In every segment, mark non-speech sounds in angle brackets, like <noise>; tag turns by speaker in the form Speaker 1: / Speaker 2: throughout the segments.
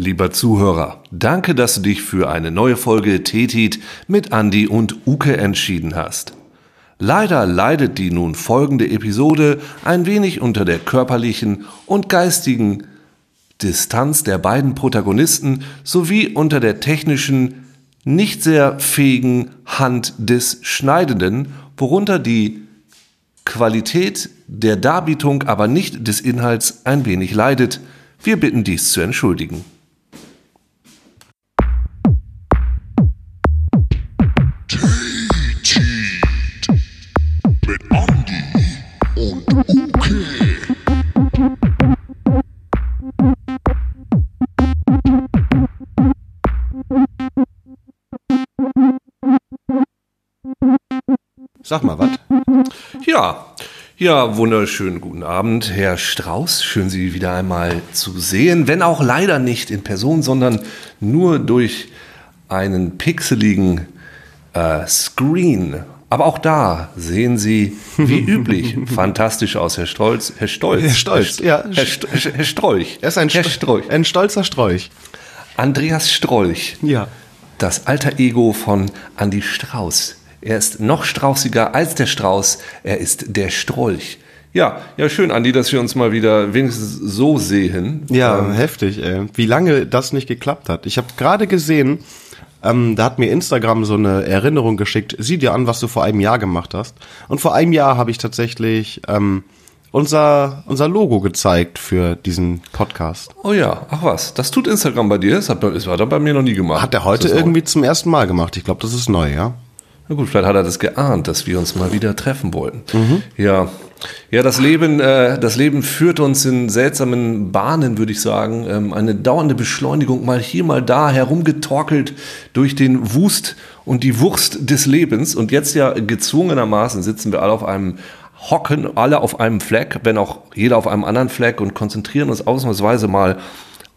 Speaker 1: Lieber Zuhörer, danke, dass du dich für eine neue Folge Tetit mit Andi und Uke entschieden hast. Leider leidet die nun folgende Episode ein wenig unter der körperlichen und geistigen Distanz der beiden Protagonisten sowie unter der technischen, nicht sehr fähigen Hand des Schneidenden, worunter die Qualität der Darbietung, aber nicht des Inhalts ein wenig leidet. Wir bitten dies zu entschuldigen.
Speaker 2: Sag mal was.
Speaker 1: Ja, ja, wunderschönen guten Abend, Herr Strauß. Schön, Sie wieder einmal zu sehen, wenn auch leider nicht in Person, sondern nur durch einen pixeligen äh, Screen. Aber auch da sehen Sie, wie <laughs> üblich, fantastisch aus, Herr Stolz. Herr Stolz.
Speaker 2: Herr Stolz, ja.
Speaker 1: Herr, St Herr Strolch.
Speaker 2: Er ist ein,
Speaker 1: Herr Strolch.
Speaker 2: ein stolzer Strolch.
Speaker 1: Andreas Strolch.
Speaker 2: Ja.
Speaker 1: Das alter Ego von Andy Strauß. Er ist noch straußiger als der Strauß. Er ist der Strolch. Ja, ja, schön, Andi, dass wir uns mal wieder wenigstens so sehen.
Speaker 2: Ja,
Speaker 1: Ähm,
Speaker 2: heftig, ey. Wie lange das nicht geklappt hat. Ich habe gerade gesehen, ähm, da hat mir Instagram so eine Erinnerung geschickt. Sieh dir an, was du vor einem Jahr gemacht hast. Und vor einem Jahr habe ich tatsächlich ähm, unser, unser Logo gezeigt für diesen Podcast.
Speaker 1: oh ja, ach was, das tut Instagram bei dir? Das, hat, das hat er bei mir noch nie gemacht.
Speaker 2: Hat er heute irgendwie zum ersten Mal gemacht. Ich glaube, das ist neu, ja?
Speaker 1: Na gut, vielleicht hat er das geahnt, dass wir uns mal wieder treffen wollten.
Speaker 2: Mhm.
Speaker 1: Ja, ja, das Leben, äh, das Leben führt uns in seltsamen Bahnen, würde ich sagen. Ähm, eine dauernde Beschleunigung, mal hier, mal da, herumgetorkelt durch den Wust und die Wurst des Lebens. Und jetzt ja gezwungenermaßen sitzen wir alle auf einem hocken alle auf einem Fleck, wenn auch jeder auf einem anderen Fleck und konzentrieren uns ausnahmsweise mal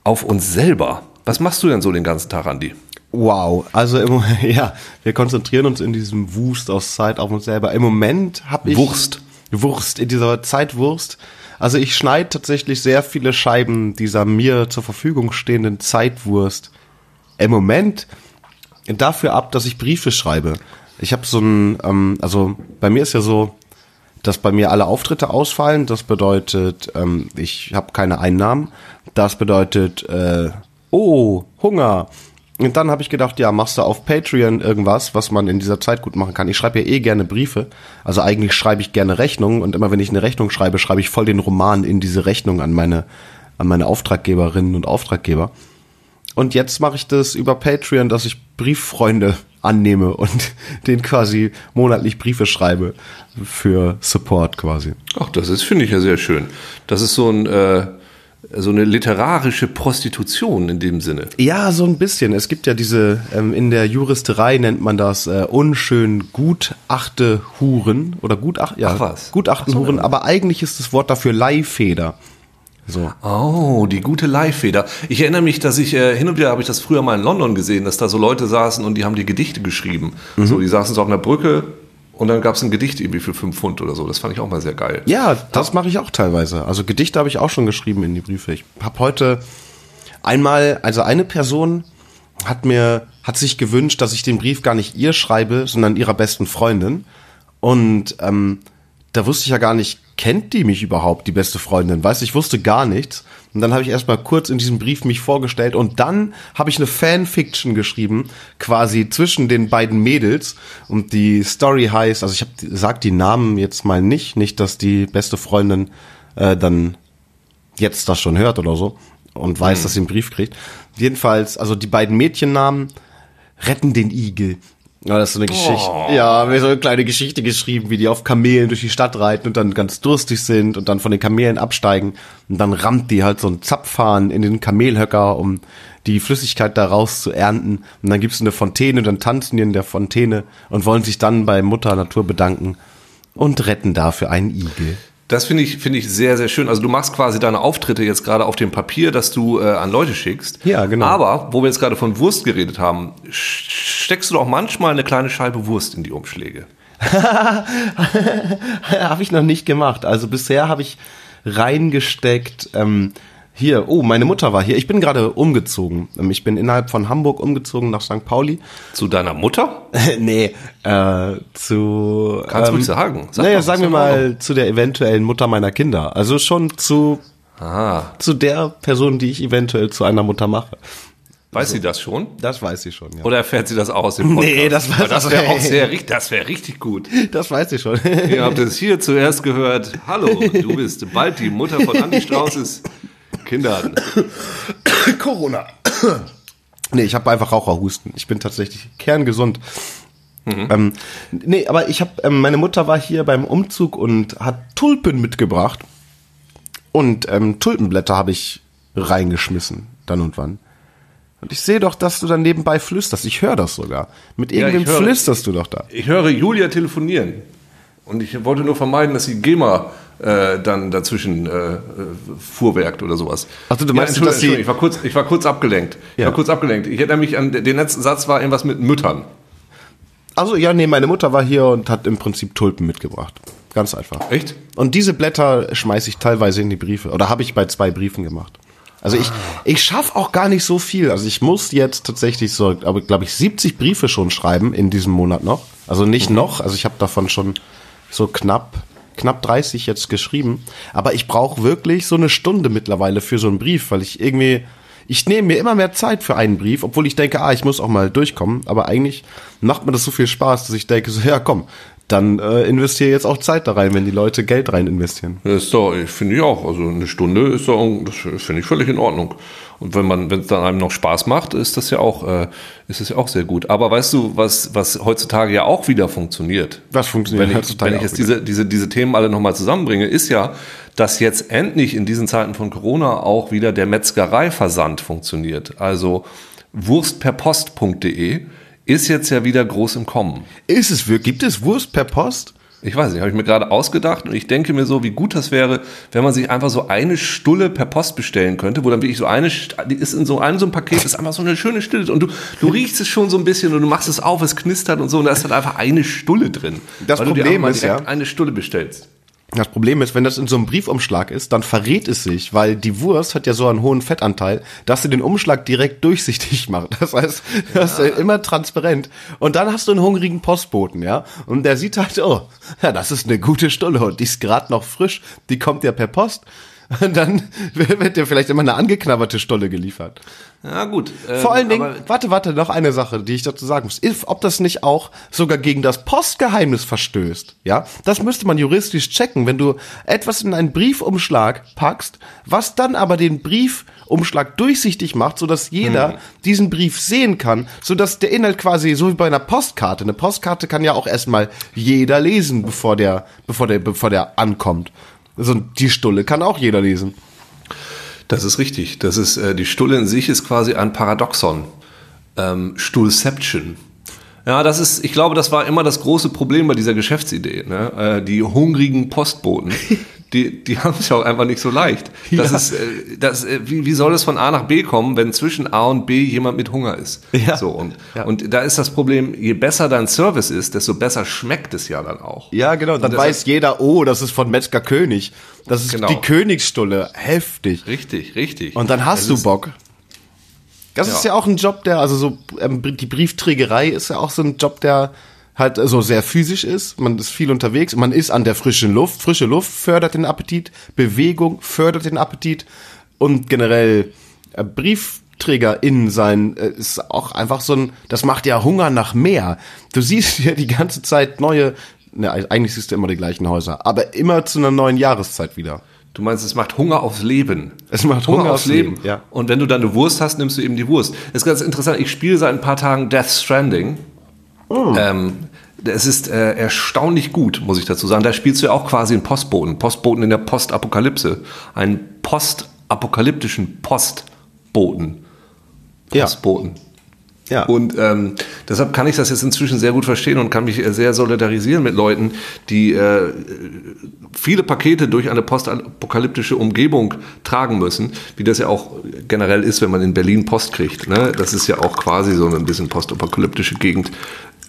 Speaker 1: auf uns selber. Was machst du denn so den ganzen Tag, Andi?
Speaker 2: Wow, also im, <laughs> ja, wir konzentrieren uns in diesem Wust aus Zeit auf uns selber. Im Moment habe ich
Speaker 1: Wurst.
Speaker 2: Wurst in dieser Zeitwurst. Also ich schneide tatsächlich sehr viele Scheiben dieser mir zur Verfügung stehenden Zeitwurst im Moment dafür ab, dass ich Briefe schreibe. Ich habe so ein, ähm, also bei mir ist ja so, dass bei mir alle Auftritte ausfallen. Das bedeutet, ähm, ich habe keine Einnahmen. Das bedeutet, äh, oh, Hunger. Und dann habe ich gedacht, ja, machst du auf Patreon irgendwas, was man in dieser Zeit gut machen kann. Ich schreibe ja eh gerne Briefe. Also eigentlich schreibe ich gerne Rechnungen und immer wenn ich eine Rechnung schreibe, schreibe ich voll den Roman in diese Rechnung an meine, an meine Auftraggeberinnen und Auftraggeber. Und jetzt mache ich das über Patreon, dass ich Brieffreunde annehme und <laughs> denen quasi monatlich Briefe schreibe für Support quasi.
Speaker 1: Ach, das ist, finde ich ja sehr schön. Das ist so ein, äh, so eine literarische Prostitution in dem Sinne.
Speaker 2: Ja, so ein bisschen. Es gibt ja diese, ähm, in der Juristerei nennt man das äh, unschön Gutachte Huren oder Gutacht, ja,
Speaker 1: Ach was.
Speaker 2: Gutachten
Speaker 1: Ach so,
Speaker 2: aber eigentlich ist das Wort dafür Leihfeder. So.
Speaker 1: Oh, die gute Leihfeder. Ich erinnere mich, dass ich, äh, hin und wieder habe ich das früher mal in London gesehen, dass da so Leute saßen und die haben die Gedichte geschrieben. So, die saßen so auf einer Brücke und dann gab es ein Gedicht irgendwie für fünf Pfund oder so. Das fand ich auch mal sehr geil.
Speaker 2: Ja, das mache ich auch teilweise. Also Gedichte habe ich auch schon geschrieben in die Briefe. Ich habe heute einmal, also eine Person hat mir, hat sich gewünscht, dass ich den Brief gar nicht ihr schreibe, sondern ihrer besten Freundin. Und ähm, da wusste ich ja gar nicht, kennt die mich überhaupt, die beste Freundin? Weißt du, ich wusste gar nichts. Und dann habe ich erstmal kurz in diesem Brief mich vorgestellt und dann habe ich eine Fanfiction geschrieben, quasi zwischen den beiden Mädels. Und die Story heißt, also ich habe sag die Namen jetzt mal nicht, nicht, dass die beste Freundin äh, dann jetzt das schon hört oder so und weiß, dass sie einen Brief kriegt. Jedenfalls, also die beiden Mädchennamen retten den Igel. Ja, das ist so eine Geschichte. Ja, mir so eine kleine Geschichte geschrieben, wie die auf Kamelen durch die Stadt reiten und dann ganz durstig sind und dann von den Kamelen absteigen und dann rammt die halt so ein Zapfhahn in den Kamelhöcker, um die Flüssigkeit daraus zu ernten. Und dann gibt's eine Fontäne und dann tanzen die in der Fontäne und wollen sich dann bei Mutter Natur bedanken und retten dafür einen Igel.
Speaker 1: Das finde ich, finde ich sehr, sehr schön. Also du machst quasi deine Auftritte jetzt gerade auf dem Papier, das du äh, an Leute schickst.
Speaker 2: Ja, genau.
Speaker 1: Aber, wo wir jetzt gerade von Wurst geredet haben, steckst du doch manchmal eine kleine Scheibe Wurst in die Umschläge. <laughs>
Speaker 2: habe ich noch nicht gemacht. Also bisher habe ich reingesteckt ähm, Hier, oh, meine Mutter war hier. Ich bin gerade umgezogen. Ähm, Ich bin innerhalb von Hamburg umgezogen nach St. Pauli.
Speaker 1: Zu deiner Mutter? <laughs>
Speaker 2: nee, äh, zu.
Speaker 1: Kannst du ruhig sagen. Sag
Speaker 2: naja, sagen
Speaker 1: sag
Speaker 2: wir mal zu der eventuellen Mutter meiner Kinder. Also schon zu,
Speaker 1: Ah,
Speaker 2: zu der Person, die ich eventuell zu einer Mutter mache.
Speaker 1: weiß sie das schon?
Speaker 2: Das weiß ich schon, ja.
Speaker 1: Oder erfährt sie das auch aus dem <laughs> Podcast?
Speaker 2: Nee, das weiß-
Speaker 1: das wäre auch sehr, richtig- das wäre richtig gut. <laughs>
Speaker 2: Das weiß ich schon.
Speaker 1: Ihr habt es hier zuerst gehört. Hallo, du bist bald die Mutter von Andi Straußes Kindern. <coughs>
Speaker 2: Corona. <coughs> nee, ich habe einfach Raucherhusten. Ich bin tatsächlich kerngesund. Ähm, nee, aber ich habe, ähm, meine Mutter war hier beim Umzug und hat Tulpen mitgebracht. Und ähm, Tulpenblätter habe ich reingeschmissen, dann und wann. Und ich sehe doch, dass du dann nebenbei flüsterst. Ich höre das sogar. Mit
Speaker 1: Ja,
Speaker 2: irgendwem
Speaker 1: höre-
Speaker 2: flüsterst du doch da.
Speaker 1: Ich höre Julia telefonieren. Und ich wollte nur vermeiden, dass sie GEMA äh, dann dazwischen äh, äh, fuhrwerkt oder sowas.
Speaker 2: Ach du
Speaker 1: ja,
Speaker 2: meinst,
Speaker 1: Entschuldigung,
Speaker 2: sie-
Speaker 1: Entschuldigung, ich war kurz, ich war kurz abgelenkt. Ich
Speaker 2: Ja.
Speaker 1: war kurz abgelenkt. Ich hätte nämlich an den letzten Satz war irgendwas mit Müttern.
Speaker 2: Also ja, nee, meine Mutter war hier und hat im Prinzip Tulpen mitgebracht. Ganz einfach.
Speaker 1: Echt?
Speaker 2: Und diese Blätter schmeiße ich teilweise in die Briefe. Oder habe ich bei zwei Briefen gemacht. Also ich, ich schaffe auch gar nicht so viel. Also ich muss jetzt tatsächlich so, aber glaube ich, 70 Briefe schon schreiben in diesem Monat noch. Also nicht noch, also ich habe davon schon so knapp, knapp 30 jetzt geschrieben. Aber ich brauche wirklich so eine Stunde mittlerweile für so einen Brief, weil ich irgendwie, ich nehme mir immer mehr Zeit für einen Brief, obwohl ich denke, ah, ich muss auch mal durchkommen. Aber eigentlich macht mir das so viel Spaß, dass ich denke, so, ja komm, dann äh, investiere jetzt auch Zeit da rein, wenn die Leute Geld rein investieren.
Speaker 1: Das ist doch, ich finde ich auch. Also eine Stunde ist doch, das finde ich völlig in Ordnung. Und wenn man, wenn es dann einem noch Spaß macht, ist das ja auch, äh, ist das ja auch sehr gut. Aber weißt du, was, was heutzutage ja auch wieder funktioniert?
Speaker 2: Was funktioniert
Speaker 1: wenn ich,
Speaker 2: heutzutage
Speaker 1: Wenn ich jetzt
Speaker 2: wieder?
Speaker 1: diese, diese, diese Themen alle nochmal zusammenbringe, ist ja, dass jetzt endlich in diesen Zeiten von Corona auch wieder der Metzgereiversand funktioniert. Also wurstperpost.de ist jetzt ja wieder groß im Kommen.
Speaker 2: Ist es wirklich? Gibt es Wurst per Post?
Speaker 1: Ich weiß nicht, habe ich mir gerade ausgedacht und ich denke mir so, wie gut das wäre, wenn man sich einfach so eine Stulle per Post bestellen könnte, wo dann wirklich so eine, ist in so einem so ein Paket, ist einfach so eine schöne Stulle und du, du riechst es schon so ein bisschen und du machst es auf, es knistert und so und da ist halt einfach eine Stulle drin.
Speaker 2: Das Problem ist ja-
Speaker 1: eine Stulle bestellst.
Speaker 2: Das Problem ist, wenn das in so einem Briefumschlag ist, dann verrät es sich, weil die Wurst hat ja so einen hohen Fettanteil, dass sie den Umschlag direkt durchsichtig macht. <laughs> Das heißt, das ist immer transparent. Und dann hast du einen hungrigen Postboten, ja? Und der sieht halt, oh, ja, das ist eine gute Stulle und die ist gerade noch frisch, die kommt ja per Post. Und <laughs> dann wird dir vielleicht immer eine angeknabberte Stulle geliefert.
Speaker 1: Ja gut. ähm,
Speaker 2: Vor allen Dingen,
Speaker 1: aber-
Speaker 2: warte, warte, noch eine Sache, die ich dazu sagen muss. If, ob das nicht auch sogar gegen das Postgeheimnis verstößt, ja? Das müsste man juristisch checken, wenn du etwas in einen Briefumschlag packst, was dann aber den Briefumschlag durchsichtig macht, sodass jeder
Speaker 1: Hm.
Speaker 2: diesen Brief sehen kann, sodass der Inhalt quasi so wie bei einer Postkarte. Eine Postkarte kann ja auch erstmal jeder lesen, bevor der, bevor der, bevor der ankommt. Also die Stulle kann auch jeder lesen.
Speaker 1: Das ist richtig. Das ist, äh, die Stulle in sich ist quasi ein Paradoxon. Ähm, Stuhlception. Ja, das ist, ich glaube, das war immer das große Problem bei dieser Geschäftsidee. Ne? Äh, die hungrigen Postboten, <laughs> die, die <laughs> haben es ja auch einfach nicht so leicht. Das
Speaker 2: Ja.
Speaker 1: ist, äh, das, äh, wie, wie soll es von A nach B kommen, wenn zwischen A und B jemand mit Hunger ist?
Speaker 2: Ja.
Speaker 1: So, und,
Speaker 2: Ja.
Speaker 1: und da ist das Problem, je besser dein Service ist, desto besser schmeckt es ja dann auch.
Speaker 2: Ja, genau. Dann weiß jeder, oh, das ist von Metzger König. Das ist
Speaker 1: Genau.
Speaker 2: die Königsstulle. Heftig.
Speaker 1: Richtig, richtig.
Speaker 2: Und dann hast
Speaker 1: Es
Speaker 2: du Bock. Das
Speaker 1: Ja.
Speaker 2: ist ja auch ein Job, der, also so, ähm, die Briefträgerei ist ja auch so ein Job, der halt so sehr physisch ist. Man ist viel unterwegs. Man ist an der frischen Luft. Frische Luft fördert den Appetit. Bewegung fördert den Appetit. Und generell äh, in sein äh, ist auch einfach so ein, das macht ja Hunger nach mehr. Du siehst ja die ganze Zeit neue, ne, eigentlich siehst du immer die gleichen Häuser, aber immer zu einer neuen Jahreszeit wieder.
Speaker 1: Du meinst, es macht Hunger aufs Leben.
Speaker 2: Es macht Hunger aufs Leben, ja.
Speaker 1: Und wenn du dann eine Wurst hast, nimmst du eben die Wurst. Das ist ganz interessant. Ich spiele seit ein paar Tagen Death Stranding.
Speaker 2: Oh.
Speaker 1: Ähm, es ist äh, erstaunlich gut, muss ich dazu sagen. Da spielst du ja auch quasi einen Postboten. Postboten in der Postapokalypse. Einen postapokalyptischen Postboten.
Speaker 2: Ja.
Speaker 1: Postboten.
Speaker 2: Ja.
Speaker 1: Und ähm, deshalb kann ich das jetzt inzwischen sehr gut verstehen und kann mich äh, sehr solidarisieren mit Leuten, die äh, viele Pakete durch eine postapokalyptische Umgebung tragen müssen, wie das ja auch generell ist, wenn man in Berlin Post kriegt. Ne? Das ist ja auch quasi so ein bisschen postapokalyptische Gegend,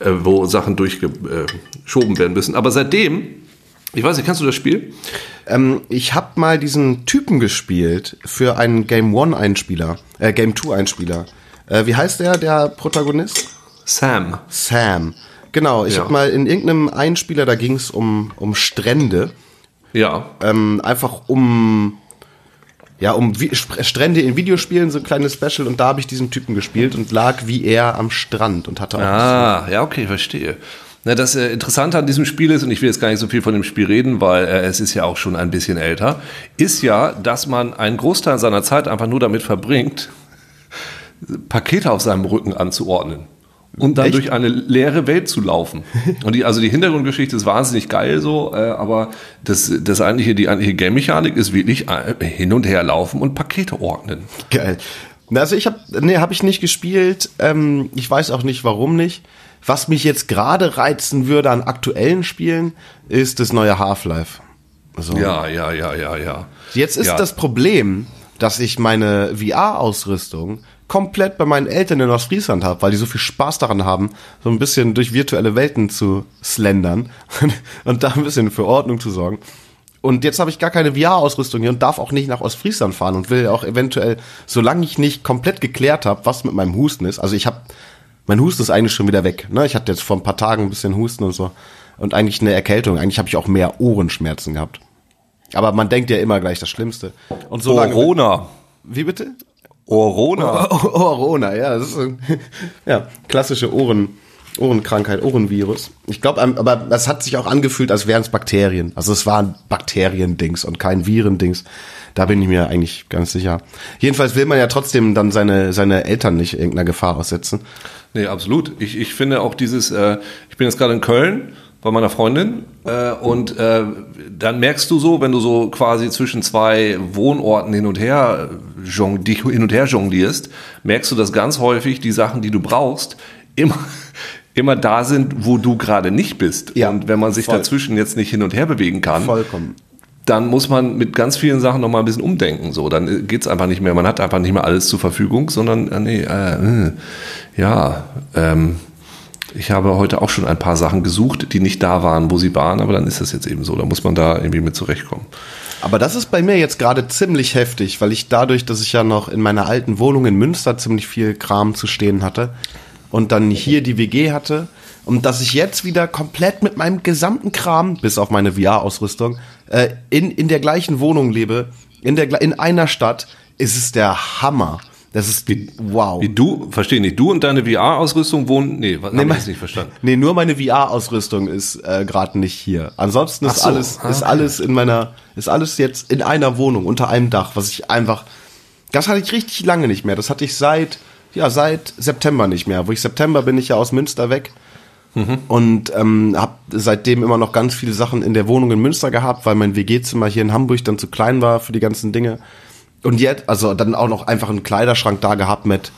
Speaker 1: äh, wo Sachen durchgeschoben werden müssen. Aber seitdem Ich weiß nicht, kennst du das Spiel?
Speaker 2: Ähm, ich habe mal diesen Typen gespielt für einen Game One Einspieler, äh, Game Two Einspieler. Äh, wie heißt der, der Protagonist?
Speaker 1: Sam.
Speaker 2: Sam. Genau, ich
Speaker 1: Ja.
Speaker 2: habe mal in irgendeinem Einspieler, da ging es um, um Strände.
Speaker 1: Ja.
Speaker 2: ähm, einfach um ja um Vi Strände in Videospielen so ein kleines Special und da habe ich diesen Typen gespielt und lag wie er am Strand und hatte auch
Speaker 1: Ah, ja, okay, verstehe. Na, das äh, Interessante an diesem Spiel ist, und ich will jetzt gar nicht so viel von dem Spiel reden, weil äh, es ist ja auch schon ein bisschen älter, ist ja, dass man einen Großteil seiner Zeit einfach nur damit verbringt, Pakete auf seinem Rücken anzuordnen. Und dann
Speaker 2: Echt?
Speaker 1: durch eine leere Welt zu laufen. <laughs> Und die, also die Hintergrundgeschichte ist wahnsinnig geil so, äh, aber das, das eigentliche, die eigentliche Game-Mechanik ist wirklich äh, hin und her laufen und Pakete ordnen.
Speaker 2: geil. Na, Also ich habe nee, habe ich nicht gespielt. Ähm, ich weiß auch nicht, warum nicht. Was mich jetzt gerade reizen würde an aktuellen Spielen, ist das neue Half-Life. So.
Speaker 1: Ja, ja, ja, ja, ja.
Speaker 2: Jetzt ist
Speaker 1: ja.
Speaker 2: das Problem, dass ich meine VR-Ausrüstung komplett bei meinen Eltern in Ostfriesland habe, weil die so viel Spaß daran haben, so ein bisschen durch virtuelle Welten zu slendern <laughs> und da ein bisschen für Ordnung zu sorgen. Und jetzt habe ich gar keine VR-Ausrüstung hier und darf auch nicht nach Ostfriesland fahren und will auch eventuell, solange ich nicht komplett geklärt habe, was mit meinem Husten ist. Also ich habe, mein Husten ist eigentlich schon wieder weg. Ne? Ich hatte jetzt vor ein paar Tagen ein bisschen Husten und so und eigentlich eine Erkältung. Eigentlich habe ich auch mehr Ohrenschmerzen gehabt. Aber man denkt ja immer gleich das Schlimmste. Und solange,
Speaker 1: Corona.
Speaker 2: wie bitte?
Speaker 1: Corona.
Speaker 2: Corona, <laughs> ja, das ist ein, <laughs> ja klassische Ohren, Ohrenkrankheit, Ohrenvirus. Ich glaube, aber das hat sich auch angefühlt, als wären es Bakterien. Also es waren Bakteriendings und kein Virendings. Da bin ich mir eigentlich ganz sicher. Jedenfalls will man ja trotzdem dann seine seine Eltern nicht irgendeiner Gefahr aussetzen.
Speaker 1: Nee, absolut. Ich, ich finde auch dieses, äh, ich bin jetzt gerade in Köln bei meiner Freundin äh, und äh, dann merkst du so, wenn du so quasi zwischen zwei Wohnorten hin und her jong, dich hin und her jonglierst, merkst du, dass ganz häufig die Sachen, die du brauchst, immer <laughs> immer da sind, wo du gerade nicht bist.
Speaker 2: Ja,
Speaker 1: und wenn man sich
Speaker 2: voll.
Speaker 1: dazwischen jetzt nicht hin und her bewegen kann,
Speaker 2: Vollkommen.
Speaker 1: dann muss man mit ganz vielen Sachen noch mal ein bisschen umdenken. So, dann geht's einfach nicht mehr. Man hat einfach nicht mehr alles zur Verfügung, sondern äh, nee, äh, äh, ja. Ähm, ich habe heute auch schon ein paar Sachen gesucht, die nicht da waren, wo sie waren, aber dann ist das jetzt eben so. Da muss man da irgendwie mit zurechtkommen.
Speaker 2: Aber das ist bei mir jetzt gerade ziemlich heftig, weil ich dadurch, dass ich ja noch in meiner alten Wohnung in Münster ziemlich viel Kram zu stehen hatte und dann hier die WG hatte und dass ich jetzt wieder komplett mit meinem gesamten Kram, bis auf meine VR-Ausrüstung, äh, in, in der gleichen Wohnung lebe, in, der, in einer Stadt, ist es der Hammer. Das ist wow.
Speaker 1: Wie du, verstehe nicht, du und deine VR-Ausrüstung wohnen, nee, was, nee, hab ich nicht verstanden.
Speaker 2: Nee, nur meine VR-Ausrüstung ist äh, gerade nicht hier. Ansonsten ist
Speaker 1: so,
Speaker 2: alles
Speaker 1: ah,
Speaker 2: ist
Speaker 1: okay.
Speaker 2: alles in meiner ist alles jetzt in einer Wohnung unter einem Dach, was ich einfach das hatte ich richtig lange nicht mehr. Das hatte ich seit ja seit September nicht mehr. Wo ich September bin ich ja aus Münster weg und ähm, habe seitdem immer noch ganz viele Sachen in der Wohnung in Münster gehabt, weil mein WG-Zimmer hier in Hamburg dann zu klein war für die ganzen Dinge. Und jetzt, also dann auch noch einfach einen Kleiderschrank da gehabt mit,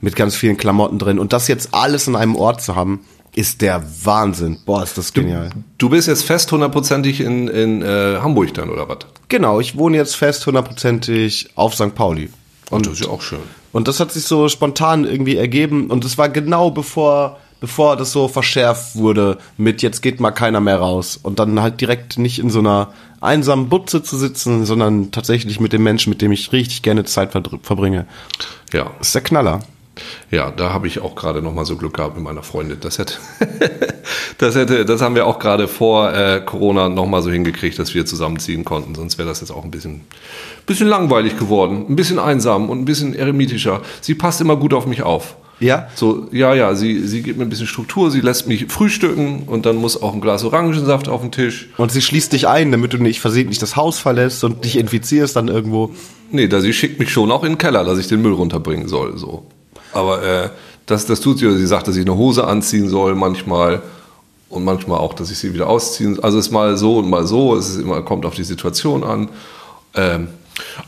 Speaker 2: mit ganz vielen Klamotten drin. Und das jetzt alles in einem Ort zu haben, ist der Wahnsinn. Boah, ist das genial.
Speaker 1: Du bist jetzt fest hundertprozentig in, in äh, Hamburg dann, oder was?
Speaker 2: Genau, ich wohne jetzt fest hundertprozentig auf St. Pauli.
Speaker 1: Und das ist ja auch schön.
Speaker 2: Und das hat sich so spontan irgendwie ergeben. Und es war genau bevor, bevor das so verschärft wurde mit jetzt geht mal keiner mehr raus. Und dann halt direkt nicht in so einer einsamen Butze zu sitzen, sondern tatsächlich mit dem Menschen, mit dem ich richtig gerne Zeit verbringe.
Speaker 1: Ja,
Speaker 2: Das ist der Knaller.
Speaker 1: Ja, da habe ich auch gerade noch mal so Glück gehabt mit meiner Freundin. Das hätte, <laughs> das hätte, das haben wir auch gerade vor äh, Corona noch mal so hingekriegt, dass wir zusammenziehen konnten. Sonst wäre das jetzt auch ein bisschen, bisschen langweilig geworden, ein bisschen einsam und ein bisschen eremitischer. Sie passt immer gut auf mich auf.
Speaker 2: Ja?
Speaker 1: So, ja, ja, sie, sie gibt mir ein bisschen Struktur, sie lässt mich frühstücken und dann muss auch ein Glas Orangensaft auf den Tisch.
Speaker 2: Und sie schließt dich ein, damit du nicht versehentlich das Haus verlässt und dich infizierst dann irgendwo.
Speaker 1: Nee, da sie schickt mich schon auch in den Keller, dass ich den Müll runterbringen soll. So. Aber äh, das, das tut sie. oder Sie sagt, dass ich eine Hose anziehen soll manchmal. Und manchmal auch, dass ich sie wieder ausziehen Also es ist mal so und mal so. Es ist immer, kommt auf die Situation an. Ähm,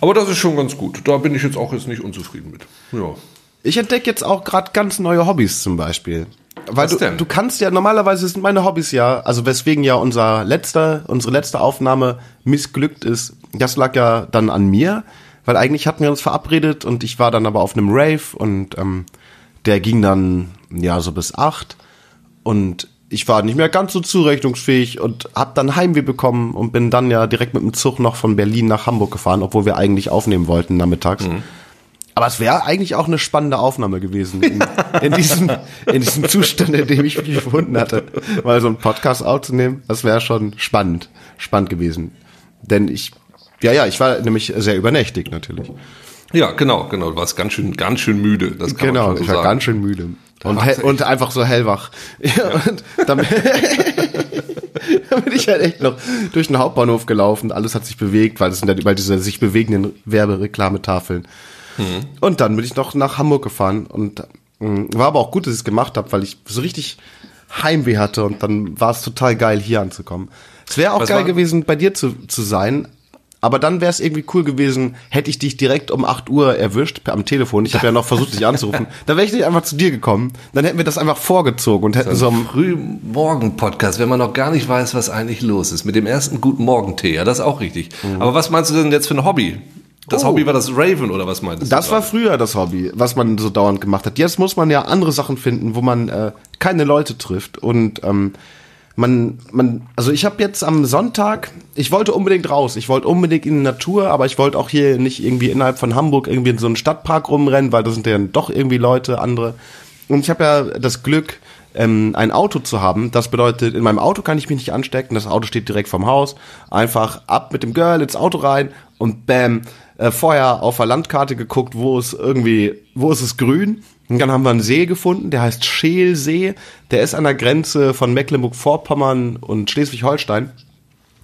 Speaker 1: aber das ist schon ganz gut. Da bin ich jetzt auch jetzt nicht unzufrieden mit. Ja.
Speaker 2: Ich entdecke jetzt auch gerade ganz neue Hobbys zum Beispiel. Weil
Speaker 1: Was
Speaker 2: du,
Speaker 1: denn?
Speaker 2: du kannst ja, normalerweise sind meine Hobbys ja, also weswegen ja unser letzter, unsere letzte Aufnahme missglückt ist, das lag ja dann an mir, weil eigentlich hatten wir uns verabredet und ich war dann aber auf einem Rave und ähm, der ging dann ja so bis acht und ich war nicht mehr ganz so zurechnungsfähig und hab dann Heimweh bekommen und bin dann ja direkt mit dem Zug noch von Berlin nach Hamburg gefahren, obwohl wir eigentlich aufnehmen wollten nachmittags. Aber es wäre eigentlich auch eine spannende Aufnahme gewesen, in, in, diesem, in diesem Zustand, in dem ich mich befunden hatte. Mal so einen Podcast aufzunehmen, das wäre schon spannend, spannend gewesen. Denn ich, ja, ja, ich war nämlich sehr übernächtig natürlich.
Speaker 1: Ja, genau, genau. Du warst ganz schön, ganz schön müde. Das kann
Speaker 2: Genau,
Speaker 1: man schon so
Speaker 2: ich war
Speaker 1: sagen.
Speaker 2: ganz schön müde. Und, hell, und einfach so hellwach. Ja, und dann, <laughs> <laughs> dann bin ich halt echt noch durch den Hauptbahnhof gelaufen. Alles hat sich bewegt, weil es sind ja überall diese sich bewegenden Werbereklametafeln.
Speaker 1: Mhm.
Speaker 2: Und dann bin ich noch nach Hamburg gefahren und mh, war aber auch gut, dass ich es gemacht habe, weil ich so richtig Heimweh hatte und dann war es total geil, hier anzukommen. Es wäre auch
Speaker 1: Was
Speaker 2: geil
Speaker 1: war-
Speaker 2: gewesen, bei dir zu, zu sein, aber dann wäre es irgendwie cool gewesen, hätte ich dich direkt um 8 Uhr erwischt am Telefon. Ich habe ja noch versucht, dich <laughs> anzurufen. Dann wäre ich nicht einfach zu dir gekommen. Dann hätten wir das einfach vorgezogen und hätten so am
Speaker 1: Frühmorgen-Podcast, wenn man noch gar nicht weiß, was eigentlich los ist. Mit dem ersten guten Morgentee, ja, das ist auch richtig. Aber was meinst du denn jetzt für ein Hobby? Das
Speaker 2: Oh.
Speaker 1: Hobby war das Raven oder was meintest
Speaker 2: Das
Speaker 1: du?
Speaker 2: war
Speaker 1: gerade?
Speaker 2: früher das Hobby, was man so dauernd gemacht hat. Jetzt muss man ja andere Sachen finden, wo man äh, keine Leute trifft. Und ähm, man, man, also ich habe jetzt am Sonntag, ich wollte unbedingt raus, ich wollte unbedingt in die Natur, aber ich wollte auch hier nicht irgendwie innerhalb von Hamburg irgendwie in so einen Stadtpark rumrennen, weil da sind ja dann doch irgendwie Leute, andere. Und ich habe ja das Glück, ähm, ein Auto zu haben. Das bedeutet, in meinem Auto kann ich mich nicht anstecken. Das Auto steht direkt vorm Haus. Einfach ab mit dem Girl ins Auto rein und bam, äh, vorher auf der Landkarte geguckt, wo ist irgendwie, wo ist es grün. Und dann haben wir einen See gefunden, der heißt Scheelsee. Der ist an der Grenze von Mecklenburg-Vorpommern und Schleswig-Holstein.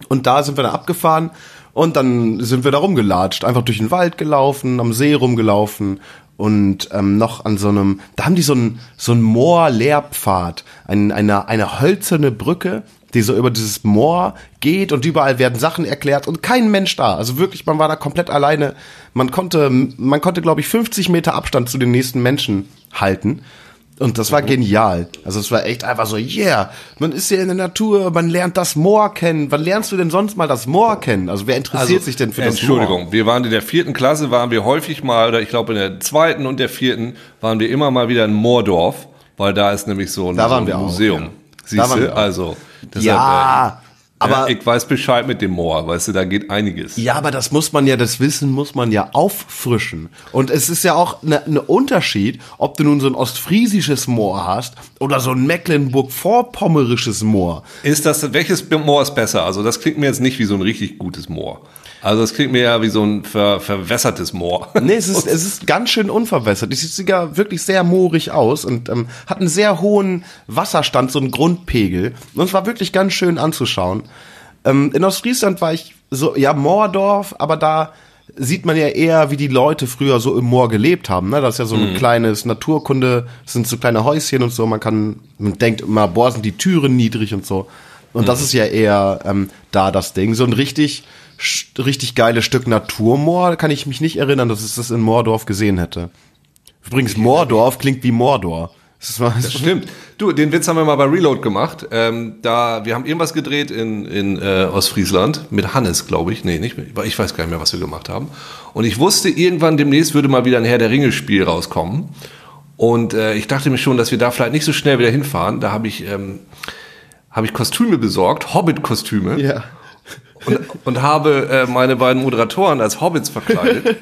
Speaker 2: Und da sind wir dann abgefahren und dann sind wir da rumgelatscht, einfach durch den Wald gelaufen, am See rumgelaufen und ähm, noch an so einem, da haben die so einen so einen Moor-Lehrpfad, ein, eine, eine hölzerne Brücke, die so über dieses Moor geht und überall werden Sachen erklärt und kein Mensch da. Also wirklich, man war da komplett alleine. Man konnte, man konnte, glaube ich, 50 Meter Abstand zu den nächsten Menschen halten. Und das war genial. Also es war echt einfach so, yeah, man ist hier in der Natur, man lernt das Moor kennen. Wann lernst du denn sonst mal das Moor kennen? Also wer interessiert sich denn für das
Speaker 1: Entschuldigung,
Speaker 2: Moor?
Speaker 1: wir waren in der vierten Klasse, waren wir häufig mal, oder ich glaube in der zweiten und der vierten, waren wir immer mal wieder in Moordorf, weil da ist nämlich so ein,
Speaker 2: Da
Speaker 1: so ein
Speaker 2: wir auch,
Speaker 1: Museum.
Speaker 2: ja.
Speaker 1: Siehst du? Also, deshalb,
Speaker 2: Ja,
Speaker 1: äh,
Speaker 2: aber-
Speaker 1: ja, ich weiß Bescheid mit dem Moor, weißt du, da geht einiges.
Speaker 2: Ja, aber das muss man ja, das Wissen muss man ja auffrischen. Und es ist ja auch ein ne Unterschied, ob du nun so ein ostfriesisches Moor hast oder so ein Mecklenburg-Vorpommerisches Moor.
Speaker 1: Ist das, welches Moor ist besser? Also das klingt mir jetzt nicht wie so ein richtig gutes Moor. Also das klingt mir ja wie so ein ver, verwässertes Moor. <laughs>
Speaker 2: Nee, es ist, es ist ganz schön unverwässert. Es sieht sogar wirklich sehr moorig aus und ähm, hat einen sehr hohen Wasserstand, so einen Grundpegel. Und es war wirklich ganz schön anzuschauen. Ähm, in Ostfriesland war ich so, ja, Moordorf, aber da sieht man ja eher, wie die Leute früher so im Moor gelebt haben. Ne? Das ist ja so ein kleines Naturkunde, das sind so kleine Häuschen und so. Man kann, man denkt immer, boah, sind die Türen niedrig und so. Und das ist ja eher ähm, da das Ding. So ein richtig, richtig geiles Stück Naturmoor kann ich mich nicht erinnern, dass ich das in Moordorf gesehen hätte. Übrigens, Moordorf klingt wie Mordor. Das
Speaker 1: Das stimmt. Du, den Witz haben wir mal bei Reload gemacht. Ähm, da, wir haben irgendwas gedreht in, in äh, Ostfriesland mit Hannes, glaube ich. Nee, nicht mit, ich weiß gar nicht mehr, was wir gemacht haben. Und ich wusste, irgendwann demnächst würde mal wieder ein Herr der Ringe-Spiel rauskommen. Und äh, ich dachte mir schon, dass wir da vielleicht nicht so schnell wieder hinfahren. Da habe ich, ähm, habe ich Kostüme besorgt, Hobbit-Kostüme.
Speaker 2: ja.
Speaker 1: Und, und habe äh, meine beiden Moderatoren als Hobbits verkleidet,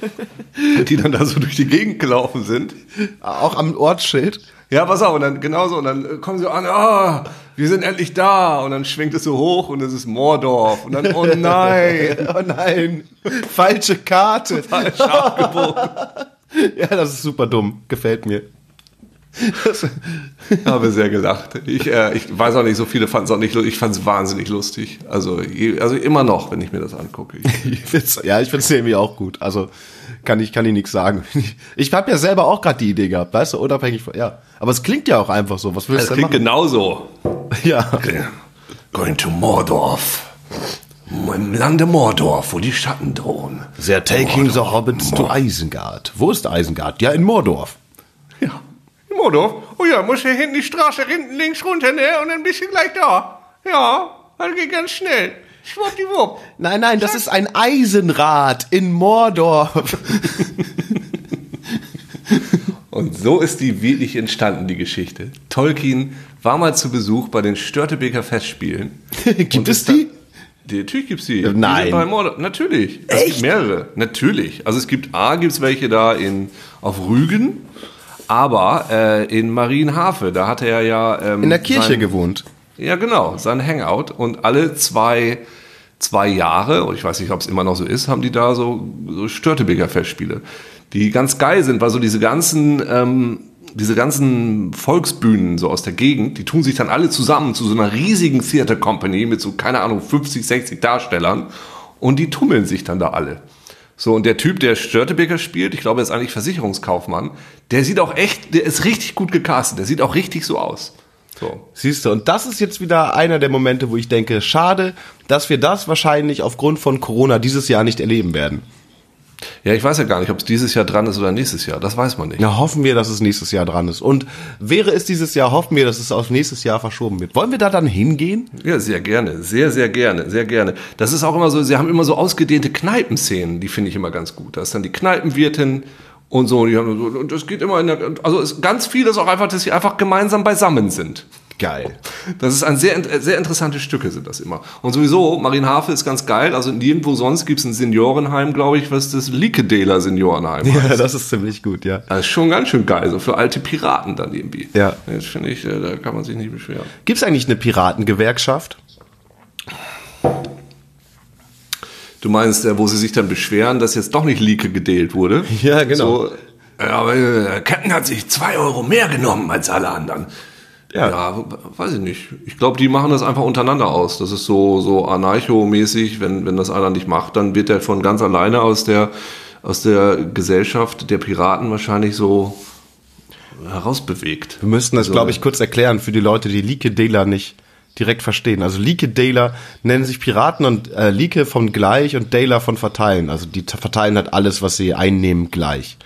Speaker 1: <laughs> die dann da so durch die Gegend gelaufen sind.
Speaker 2: Auch am Ortsschild.
Speaker 1: Ja, pass auf, und dann genauso, und dann äh, kommen sie an, ah, wir sind endlich da, und dann schwingt es so hoch und es ist Moordorf, und dann, oh <laughs> nein,
Speaker 2: Oh nein, falsche Karte.
Speaker 1: falsch abgebogen. <laughs>
Speaker 2: Ja, das ist super dumm. Gefällt mir.
Speaker 1: Habe sehr gelacht. Ich, äh, ich weiß auch nicht, so viele fanden es auch nicht lustig. Ich fand es wahnsinnig lustig. Also, also immer noch, wenn ich mir das angucke. Ich, <laughs>
Speaker 2: ja, ich find's irgendwie auch gut. Also kann ich kann ich nichts sagen. <laughs> Ich habe ja selber auch gerade die Idee gehabt, weißt du, unabhängig von ja. Aber es klingt ja auch einfach so. Was willst
Speaker 1: das
Speaker 2: du
Speaker 1: klingt
Speaker 2: denn
Speaker 1: genauso. <laughs>
Speaker 2: machen? Ja.
Speaker 1: Going to Mordorf. Im Lande Mordorf, wo die Schatten drohen.
Speaker 2: They're taking the hobbits to Isengard. Wo ist Isengard? Ja, in Mordorf.
Speaker 1: Ja. In Mordorf? Oh ja, muss hier hinten die Straße hinten links runter, ne? Und dann bist du gleich da. Ja, das geht ganz schnell. Schwuppdiwupp.
Speaker 2: Nein, nein, das ist ein Eisenrad in Mordorf. <laughs>
Speaker 1: Und so ist die wirklich entstanden, die Geschichte. Tolkien war mal zu Besuch bei den Störtebeker Festspielen. <laughs>
Speaker 2: Gibt es
Speaker 1: dann-
Speaker 2: die?
Speaker 1: Die, natürlich gibt's die.
Speaker 2: Nein.
Speaker 1: Die bei Mord natürlich. Es gibt mehrere. Natürlich. Also es gibt A, gibt's welche da in, auf Rügen, aber äh, in Marienhafe, da hatte er ja... Ähm,
Speaker 2: In der Kirche
Speaker 1: sein-
Speaker 2: gewohnt.
Speaker 1: ja, genau, sein Hangout. Und alle zwei, zwei Jahre, und ich weiß nicht, ob es immer noch so ist, haben die da so, so Störtebeker Festspiele, die ganz geil sind, weil so diese ganzen, ähm, diese ganzen Volksbühnen so aus der Gegend, die tun sich dann alle zusammen zu so einer riesigen Theater Company mit so, keine Ahnung, 50, 60 Darstellern und die tummeln sich dann da alle. So, und der Typ, der Störtebeker spielt, ich glaube, er ist eigentlich Versicherungskaufmann, der sieht auch echt, der ist richtig gut gecastet, der sieht auch richtig so aus. So.
Speaker 2: Siehst du, und das ist jetzt wieder einer der Momente, wo ich denke, schade, dass wir das wahrscheinlich aufgrund von Corona dieses Jahr nicht erleben werden.
Speaker 1: Ja, ich weiß ja gar nicht, ob es dieses Jahr dran ist oder nächstes Jahr. Das weiß man nicht.
Speaker 2: Na, hoffen wir, dass es nächstes Jahr dran ist. Und wäre es dieses Jahr, hoffen wir, dass es auf nächstes Jahr verschoben wird. Wollen wir da dann hingehen?
Speaker 1: Ja, sehr gerne. Sehr, sehr gerne. Sehr gerne. Das ist auch immer so, sie haben immer so ausgedehnte Kneipenszenen, die finde ich immer ganz gut. Da ist dann die Kneipenwirtin und so. Die haben so und das geht immer in der, also es, ganz viel ist auch einfach, dass sie einfach gemeinsam beisammen sind.
Speaker 2: Geil.
Speaker 1: Das ist ein sehr, sehr interessante Stücke sind das immer. Und sowieso, Marienhafe ist ganz geil. Also nirgendwo sonst gibt es ein Seniorenheim, glaube ich, was das Likedela Seniorenheim heißt.
Speaker 2: Ja, das ist ziemlich gut, ja.
Speaker 1: Das ist schon ganz schön geil, so für alte Piraten dann irgendwie.
Speaker 2: Ja.
Speaker 1: Das finde ich, äh, da kann man sich nicht beschweren.
Speaker 2: Gibt es eigentlich eine Piratengewerkschaft?
Speaker 1: Du meinst, äh, wo sie sich dann beschweren, dass jetzt doch nicht Lieke gedealt wurde?
Speaker 2: Ja, genau.
Speaker 1: So, ja, aber äh, Captain hat sich zwei Euro mehr genommen als alle anderen.
Speaker 2: Ja.
Speaker 1: Ja, weiß ich nicht. Ich glaube, die machen das einfach untereinander aus. Das ist so, so anarcho-mäßig. Wenn, wenn das einer nicht macht, dann wird er von ganz alleine aus der, aus der Gesellschaft der Piraten wahrscheinlich so herausbewegt.
Speaker 2: Wir müssten das,
Speaker 1: Also,
Speaker 2: glaube ich, kurz erklären für die Leute, die Leake-Dealer nicht direkt verstehen. Also Leake-Dealer nennen sich Piraten und äh, Leake von gleich und Dealer von verteilen. Also die verteilen halt alles, was sie einnehmen, gleich.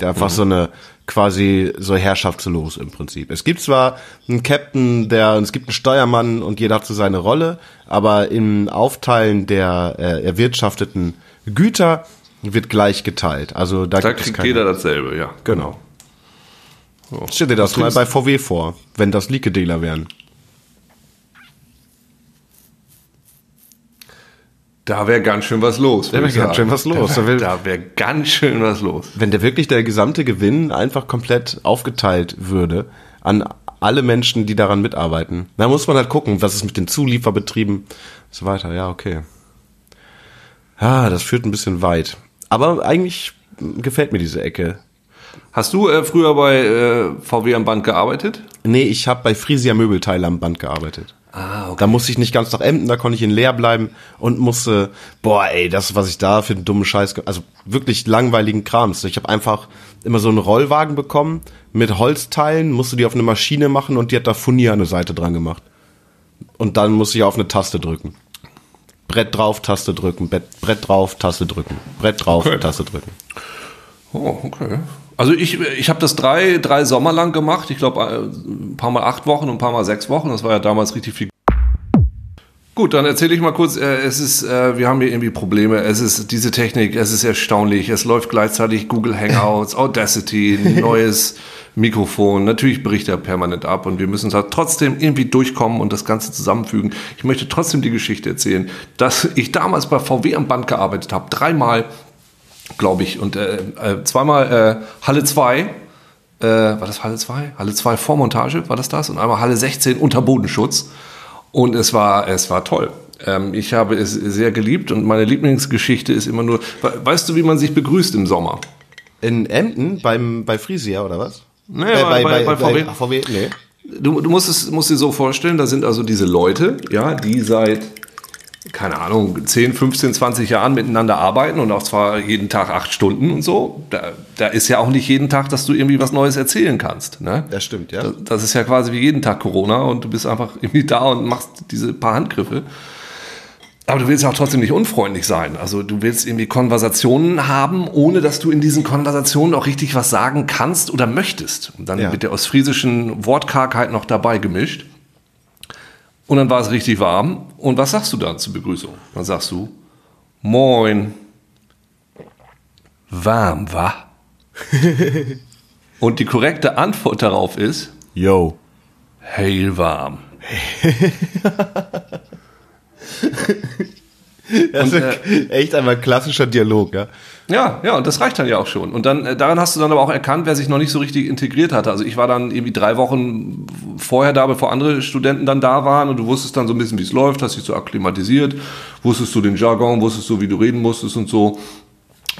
Speaker 2: Ja, einfach so eine quasi so herrschaftslos im Prinzip. Es gibt zwar einen Captain, der es gibt einen Steuermann und jeder hat so seine Rolle, aber im Aufteilen der äh, erwirtschafteten Güter wird gleich geteilt. Also da,
Speaker 1: Da kriegt jeder dasselbe, ja.
Speaker 2: Genau. Stell dir das mal bei VW vor, wenn das Leake-Dealer wären.
Speaker 1: Da wäre ganz schön was los.
Speaker 2: Da
Speaker 1: würd
Speaker 2: wär
Speaker 1: ich
Speaker 2: ganz schön was los.
Speaker 1: Da
Speaker 2: Da wär-
Speaker 1: wäre wär ganz schön was los.
Speaker 2: Wenn der wirklich der gesamte Gewinn einfach komplett aufgeteilt würde an alle Menschen, die daran mitarbeiten, da muss man halt gucken, was ist mit den Zulieferbetrieben und so weiter. Ja, okay. Ja, das führt ein bisschen weit. Aber eigentlich gefällt mir diese Ecke.
Speaker 1: Hast du äh, früher bei äh, VW am Band gearbeitet?
Speaker 2: Nee, ich habe bei Frisia Möbelteile am Band gearbeitet.
Speaker 1: Ah, okay.
Speaker 2: Da musste ich nicht ganz nach Emden, da konnte ich in leer bleiben und musste, boah, ey, das, was ich da für einen dummen Scheiß, also wirklich langweiligen Krams. Ich habe einfach immer so einen Rollwagen bekommen mit Holzteilen, musste die auf eine Maschine machen und die hat da Furnier an eine Seite dran gemacht. Und dann musste ich auf eine Taste drücken. Brett drauf, Taste drücken, Brett, Brett drauf, Taste drücken, Brett drauf,
Speaker 1: Okay.
Speaker 2: Taste drücken.
Speaker 1: Oh, okay. Also ich, ich habe das drei, drei Sommer lang gemacht. Ich glaube, ein paar Mal acht Wochen und ein paar Mal sechs Wochen. Das war ja damals richtig viel. Gut, dann erzähle ich mal kurz. Äh, es ist, äh, wir haben hier irgendwie Probleme. Es ist diese Technik. Es ist erstaunlich. Es läuft gleichzeitig Google Hangouts, Audacity, <laughs> neues Mikrofon. Natürlich bricht er permanent ab und wir müssen da trotzdem irgendwie durchkommen und das Ganze zusammenfügen. Ich möchte trotzdem die Geschichte erzählen, dass ich damals bei VW am Band gearbeitet habe. Dreimal glaube ich. Und äh, äh, zweimal äh, Halle 2, äh, war das Halle 2? Halle 2 Vormontage, war das das? Und einmal Halle 16 unter Bodenschutz. Und es war, es war toll. Ähm, ich habe es sehr geliebt und meine Lieblingsgeschichte ist immer nur, we- weißt du, wie man sich begrüßt im Sommer?
Speaker 2: In Emden beim, bei Frisia oder was?
Speaker 1: Nee, bei- bei- bei VW.
Speaker 2: ach, VW, nee.
Speaker 1: Du, du musst es musst dir so vorstellen, da sind also diese Leute, ja, die seit, keine Ahnung, 10, 15, 20 Jahren miteinander arbeiten und auch zwar jeden Tag acht Stunden und so. Da, da ist ja auch nicht jeden Tag, dass du irgendwie was Neues erzählen kannst. Ne?
Speaker 2: Das stimmt, ja.
Speaker 1: Das, das ist ja quasi wie jeden Tag Corona und du bist einfach irgendwie da und machst diese paar Handgriffe. Aber du willst ja auch trotzdem nicht unfreundlich sein. Also du willst irgendwie Konversationen haben, ohne dass du in diesen Konversationen auch richtig was sagen kannst oder möchtest. Und dann
Speaker 2: Ja.
Speaker 1: mit der ostfriesischen Wortkargheit noch dabei gemischt. Und dann war es richtig warm. Und was sagst du dann zur Begrüßung? Dann sagst du, Moin. Warm, wa? <laughs> Und die korrekte Antwort darauf ist
Speaker 2: Yo.
Speaker 1: heilwarm. <laughs> <laughs>
Speaker 2: Das ist <laughs> echt einmal klassischer Dialog, ja.
Speaker 1: Ja, ja, und das reicht dann ja auch schon. Und dann äh, daran hast du dann aber auch erkannt, wer sich noch nicht so richtig integriert hatte. Also ich war dann irgendwie drei Wochen vorher da, bevor andere Studenten dann da waren und du wusstest dann so ein bisschen, wie es läuft, hast dich so akklimatisiert, wusstest du den Jargon, wusstest du, wie du reden musstest und so.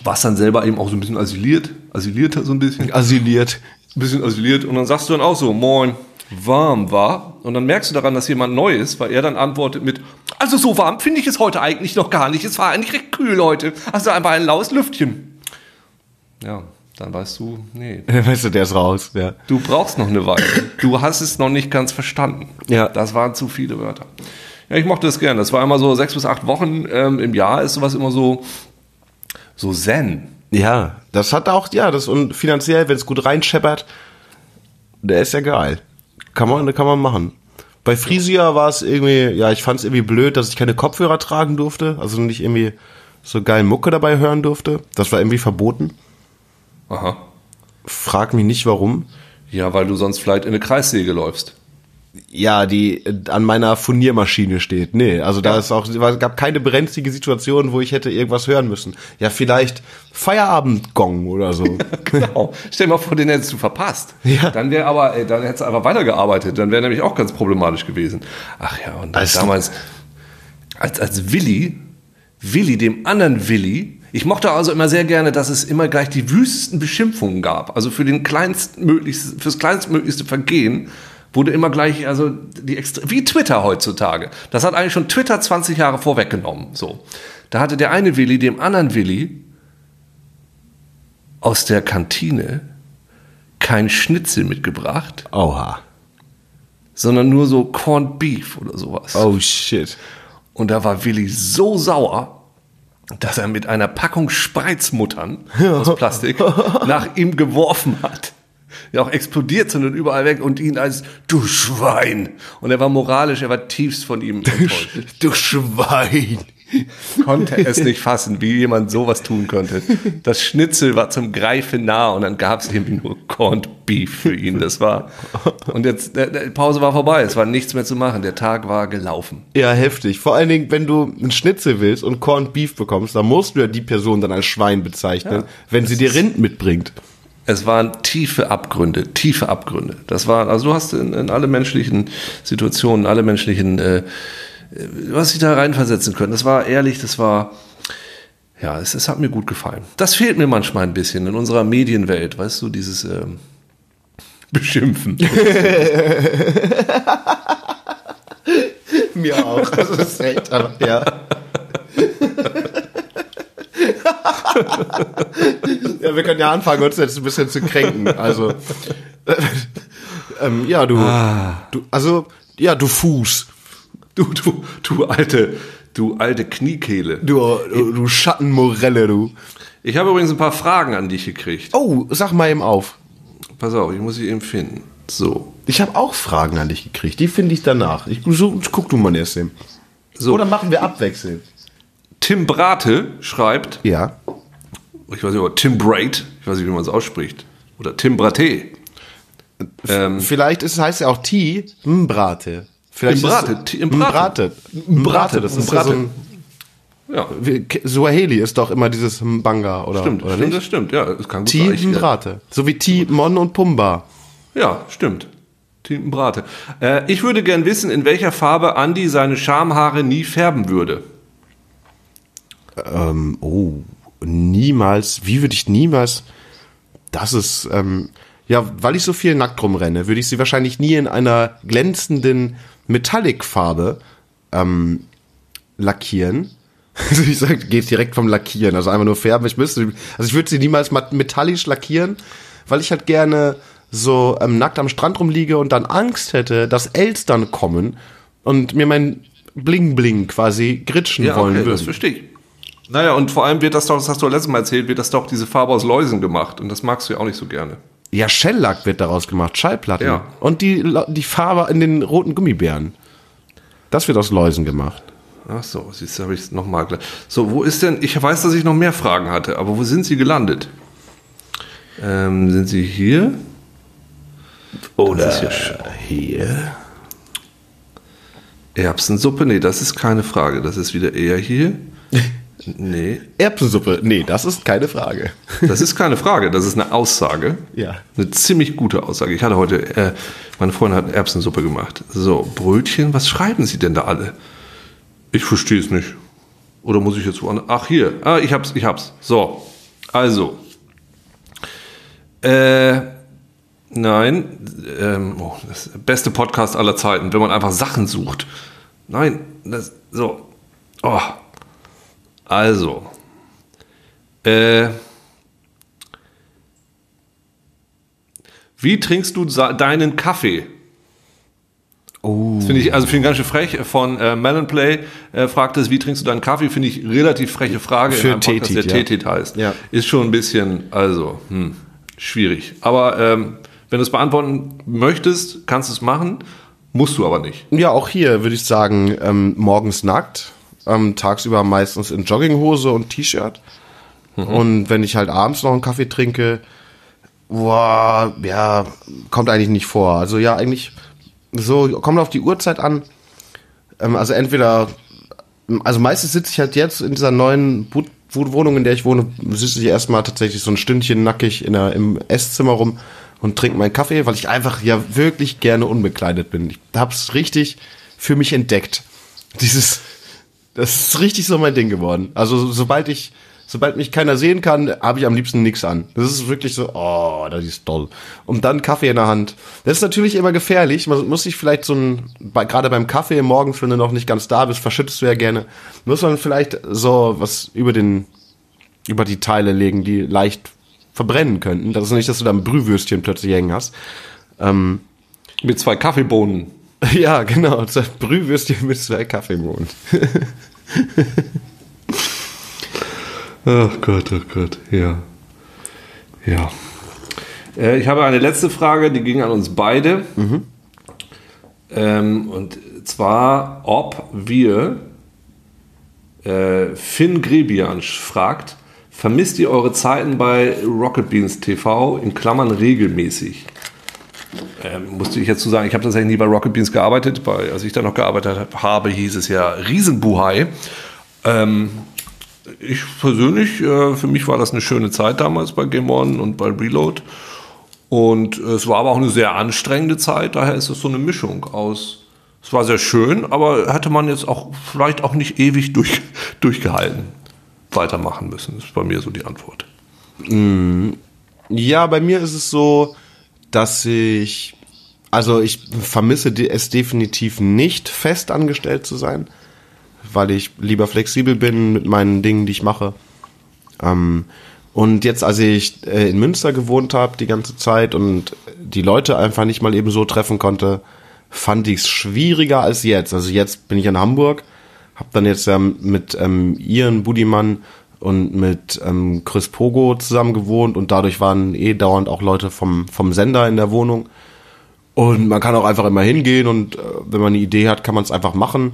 Speaker 1: Warst dann selber eben auch so ein bisschen asiliert, asilierter so ein bisschen.
Speaker 2: Asiliert.
Speaker 1: ein bisschen asiliert und dann sagst du dann auch so, moin, warm war. Und dann merkst du daran, dass jemand neu ist, weil er dann antwortet mit, also so warm finde ich es heute eigentlich noch gar nicht. Es war eigentlich recht kühl heute. Also einfach ein laues Lüftchen. Ja, dann weißt du, nee, <laughs>
Speaker 2: Weißt du, der ist raus, ja.
Speaker 1: du brauchst noch eine Weile. Du hast es noch nicht ganz verstanden.
Speaker 2: Ja.
Speaker 1: Das waren zu viele Wörter. Ja, ich mochte das gern. Das war immer so sechs bis acht Wochen ähm, im Jahr ist sowas immer so, so zen.
Speaker 2: Ja, das hat auch, ja, das und finanziell, wenn es gut reinscheppert, der ist ja geil. Kann man, kann man machen. Bei Frisia war es irgendwie, ja, ich fand es irgendwie blöd, dass ich keine Kopfhörer tragen durfte, also nicht irgendwie so geil Mucke dabei hören durfte. Das war irgendwie verboten.
Speaker 1: Aha.
Speaker 2: Frag mich nicht warum.
Speaker 1: Ja, weil du sonst vielleicht in eine Kreissäge läufst.
Speaker 2: Ja, die äh, an meiner Furniermaschine steht. Nee, also da ist auch, es gab keine brenzlige Situation, wo ich hätte irgendwas hören müssen. Ja, vielleicht Feierabendgong oder so. <laughs>
Speaker 1: Genau. Stell dir mal vor, den hättest du verpasst.
Speaker 2: Ja.
Speaker 1: Dann wäre aber, ey, dann hättest du einfach weitergearbeitet. Dann wäre nämlich auch ganz problematisch gewesen. Ach ja, und
Speaker 2: Also-
Speaker 1: damals, als, als Willi, Willi, dem anderen Willi, ich mochte also immer sehr gerne, dass es immer gleich die wüstesten Beschimpfungen gab. Also für den kleinstmöglichsten, fürs kleinstmöglichste Vergehen wurde immer gleich, also die extra, wie Twitter heutzutage. Das hat eigentlich schon Twitter 20 Jahre vorweggenommen. So. Da hatte der eine Willi dem anderen Willi aus der Kantine kein Schnitzel mitgebracht,
Speaker 2: Oha.
Speaker 1: sondern nur so Corned Beef oder sowas.
Speaker 2: Oh shit.
Speaker 1: Und da war Willi so sauer, dass er mit einer Packung Spreizmuttern <laughs> aus Plastik nach ihm geworfen hat. Ja, auch explodiert sind und überall weg und ihn als du Schwein. Und er war moralisch, er war tiefst von ihm enttäuscht.
Speaker 2: Du Schwein.
Speaker 1: konnte es nicht fassen, wie jemand sowas tun könnte. Das Schnitzel war zum Greifen nah und dann gab es irgendwie nur Corned Beef für ihn. Das war und jetzt der Pause war vorbei. Es war nichts mehr zu machen. Der Tag war gelaufen.
Speaker 2: Ja, heftig. Vor allen Dingen, wenn du einen Schnitzel willst und Corned Beef bekommst, dann musst du ja die Person dann als Schwein bezeichnen,
Speaker 1: Ja,
Speaker 2: wenn sie dir Rind mitbringt.
Speaker 1: Es waren tiefe Abgründe, tiefe Abgründe. Das war, also du hast in, in alle menschlichen Situationen, alle menschlichen, äh, du hast dich da reinversetzen können. Das war ehrlich, das war, ja, es, es hat mir gut gefallen. Das fehlt mir manchmal ein bisschen in unserer Medienwelt, weißt du, dieses ähm, <laughs> Beschimpfen. <laughs>
Speaker 2: Mir auch. Das ist echt, aber, ja. Ja, wir können ja anfangen, uns jetzt ein bisschen zu kränken. Also, ähm, ja, du, du, also, ja, du Fuß.
Speaker 1: Du, du, du alte, du alte Kniekehle.
Speaker 2: Du, du, du Schattenmorelle, du.
Speaker 1: Ich habe übrigens ein paar Fragen an dich gekriegt.
Speaker 2: Oh, sag mal eben auf.
Speaker 1: Pass auf, ich muss sie eben finden. So.
Speaker 2: Ich habe auch Fragen an dich gekriegt. Die finde ich danach. Ich so, guck du mal erst hin.
Speaker 1: so.
Speaker 2: Oder machen wir abwechselnd?
Speaker 1: Tim Brate schreibt,
Speaker 2: Ja.
Speaker 1: ich weiß nicht, aber Tim Braid, ich weiß nicht, wie man es ausspricht, oder Tim Brate. Ähm,
Speaker 2: Vielleicht ist, heißt ja auch T, Mbrate. Vielleicht
Speaker 1: Mbrate,
Speaker 2: ist-
Speaker 1: T- Mbrate.
Speaker 2: Mbrate. Mbrate, das ist ja so ein,
Speaker 1: ja,
Speaker 2: Suaheli ist doch immer dieses Mbanga, oder?
Speaker 1: stimmt,
Speaker 2: oder
Speaker 1: stimmt,
Speaker 2: nicht?
Speaker 1: das stimmt, ja, es kann gut
Speaker 2: T,
Speaker 1: sein. Ich, äh,
Speaker 2: Mbrate. So wie T, Mon und Pumba.
Speaker 1: Ja, stimmt. Tim Brate. Äh, ich würde gern wissen, in welcher Farbe Andy seine Schamhaare nie färben würde.
Speaker 2: Ähm, oh, niemals, wie würde ich niemals, das ist, ähm, ja, weil ich so viel nackt rumrenne, würde ich sie wahrscheinlich nie in einer glänzenden Metallic-Farbe ähm, lackieren. <laughs> Also ich sag, geht direkt vom Lackieren, also einfach nur färben. Ich müsste, also ich würde sie niemals metallisch lackieren, weil ich halt gerne so ähm, nackt am Strand rumliege und dann Angst hätte, dass Elstern kommen und mir mein Bling Bling quasi gritschen
Speaker 1: Ja,
Speaker 2: wollen
Speaker 1: okay, das
Speaker 2: würden.
Speaker 1: verstehe ich. Naja, und vor allem wird das doch, das hast du letztes Mal erzählt, wird das doch diese Farbe aus Läusen gemacht. Und das magst du ja auch nicht so gerne.
Speaker 2: Ja, Shellack wird daraus gemacht, Schallplatten.
Speaker 1: Ja.
Speaker 2: Und die, die Farbe in den roten Gummibären. Das wird aus Läusen gemacht.
Speaker 1: Ach so, siehst du, habe ich es nochmal gleich. So, wo ist denn, ich weiß, dass ich noch mehr Fragen hatte, aber wo sind sie gelandet? Ähm, sind sie hier?
Speaker 2: Oder
Speaker 1: Das ist
Speaker 2: hier.
Speaker 1: Erbsensuppe? Nee, das ist keine Frage. Das ist wieder eher hier. <laughs> Nee,
Speaker 2: Erbsensuppe. Nee, das ist keine Frage.
Speaker 1: das ist keine Frage. Das ist eine Aussage.
Speaker 2: Ja.
Speaker 1: Eine ziemlich gute Aussage. Ich hatte heute, äh, meine Freundin hat Erbsensuppe gemacht. So, Brötchen, was schreiben Sie denn da alle? Ich verstehe es nicht. Oder muss ich jetzt woanders? Ach, hier. Ah, ich hab's, ich hab's. So, also. Äh, nein. Ähm, oh, das beste Podcast aller Zeiten, wenn man einfach Sachen sucht. Nein, das, so. Oh. Also. Äh. Wie trinkst du deinen Kaffee?
Speaker 2: Oh.
Speaker 1: Das finde ich, also finde ich ganz schön frech. Von äh, Melon Play äh, fragt es, wie trinkst du deinen Kaffee? Finde ich relativ freche Frage
Speaker 2: Für
Speaker 1: in einem Podcast,
Speaker 2: Tetit,
Speaker 1: der
Speaker 2: ja.
Speaker 1: Tetit heißt.
Speaker 2: Ja.
Speaker 1: Ist schon ein bisschen, also, hm, schwierig. Aber ähm, wenn du es beantworten möchtest, kannst du es machen, musst du aber nicht.
Speaker 2: Ja, auch hier würde ich sagen, ähm, morgens nackt, ähm, tagsüber meistens in Jogginghose und T-Shirt. Und wenn ich halt abends noch einen Kaffee trinke, boah, ja, kommt eigentlich nicht vor. Also ja, eigentlich so, kommt auf die Uhrzeit an. Ähm, also entweder, also meistens sitze ich halt jetzt in dieser neuen Bu- Wohnung, in der ich wohne, sitze ich erstmal tatsächlich so ein Stündchen nackig in der, im Esszimmer rum und trinke meinen Kaffee, weil ich einfach ja wirklich gerne unbekleidet bin. Ich hab's richtig für mich entdeckt. <laughs> Dieses, das ist richtig so mein Ding geworden. Also sobald ich, sobald mich keiner sehen kann, habe ich am liebsten nichts an. Das ist wirklich so, oh, das ist toll. Und dann Kaffee in der Hand. Das ist natürlich immer gefährlich. Man muss sich vielleicht so ein, bei, gerade beim Kaffee morgens, wenn du noch nicht ganz da bist, verschüttest du ja gerne, muss man vielleicht so was über den, über die Teile legen, die leicht verbrennen könnten. Das ist nicht, dass du da ein Brühwürstchen plötzlich hängen hast.
Speaker 1: Mit zwei Kaffeebohnen. <laughs>
Speaker 2: Ja, genau. Brühwürstchen mit zwei Kaffeebohnen. <laughs>
Speaker 1: Ach Gott, oh Gott, ja. Ja. Äh, ich habe eine letzte Frage, die ging an uns beide. Ähm, und zwar, ob wir, äh, Finn Grebian fragt, vermisst ihr eure Zeiten bei Rocket Beans TV in Klammern regelmäßig? Ähm, musste ich jetzt zu sagen, ich habe tatsächlich nie bei Rocket Beans gearbeitet. Bei, als ich da noch gearbeitet habe, hieß es ja Riesenbuhai. Ähm, ich persönlich, äh, für mich war das eine schöne Zeit damals bei Game On und bei Reload. Und äh, es war aber auch eine sehr anstrengende Zeit, daher ist es so eine Mischung aus. Es war sehr schön, aber hätte man jetzt auch vielleicht auch nicht ewig durch, <laughs> durchgehalten weitermachen müssen. Ist bei mir so die Antwort.
Speaker 2: Ja, bei mir ist es so, dass ich, also ich vermisse es definitiv nicht, fest angestellt zu sein, weil ich lieber flexibel bin mit meinen Dingen, die ich mache. Ähm, und jetzt, als ich äh, in Münster gewohnt habe die ganze Zeit und die Leute einfach nicht mal eben so treffen konnte, fand ich es schwieriger als jetzt. Also jetzt bin ich in Hamburg, habe dann jetzt ähm, mit ähm, Ian Budimann und mit ähm, Chris Pogo zusammen gewohnt und dadurch waren eh dauernd auch Leute vom, vom Sender in der Wohnung. Und man kann auch einfach immer hingehen und äh, wenn man eine Idee hat, kann man es einfach machen.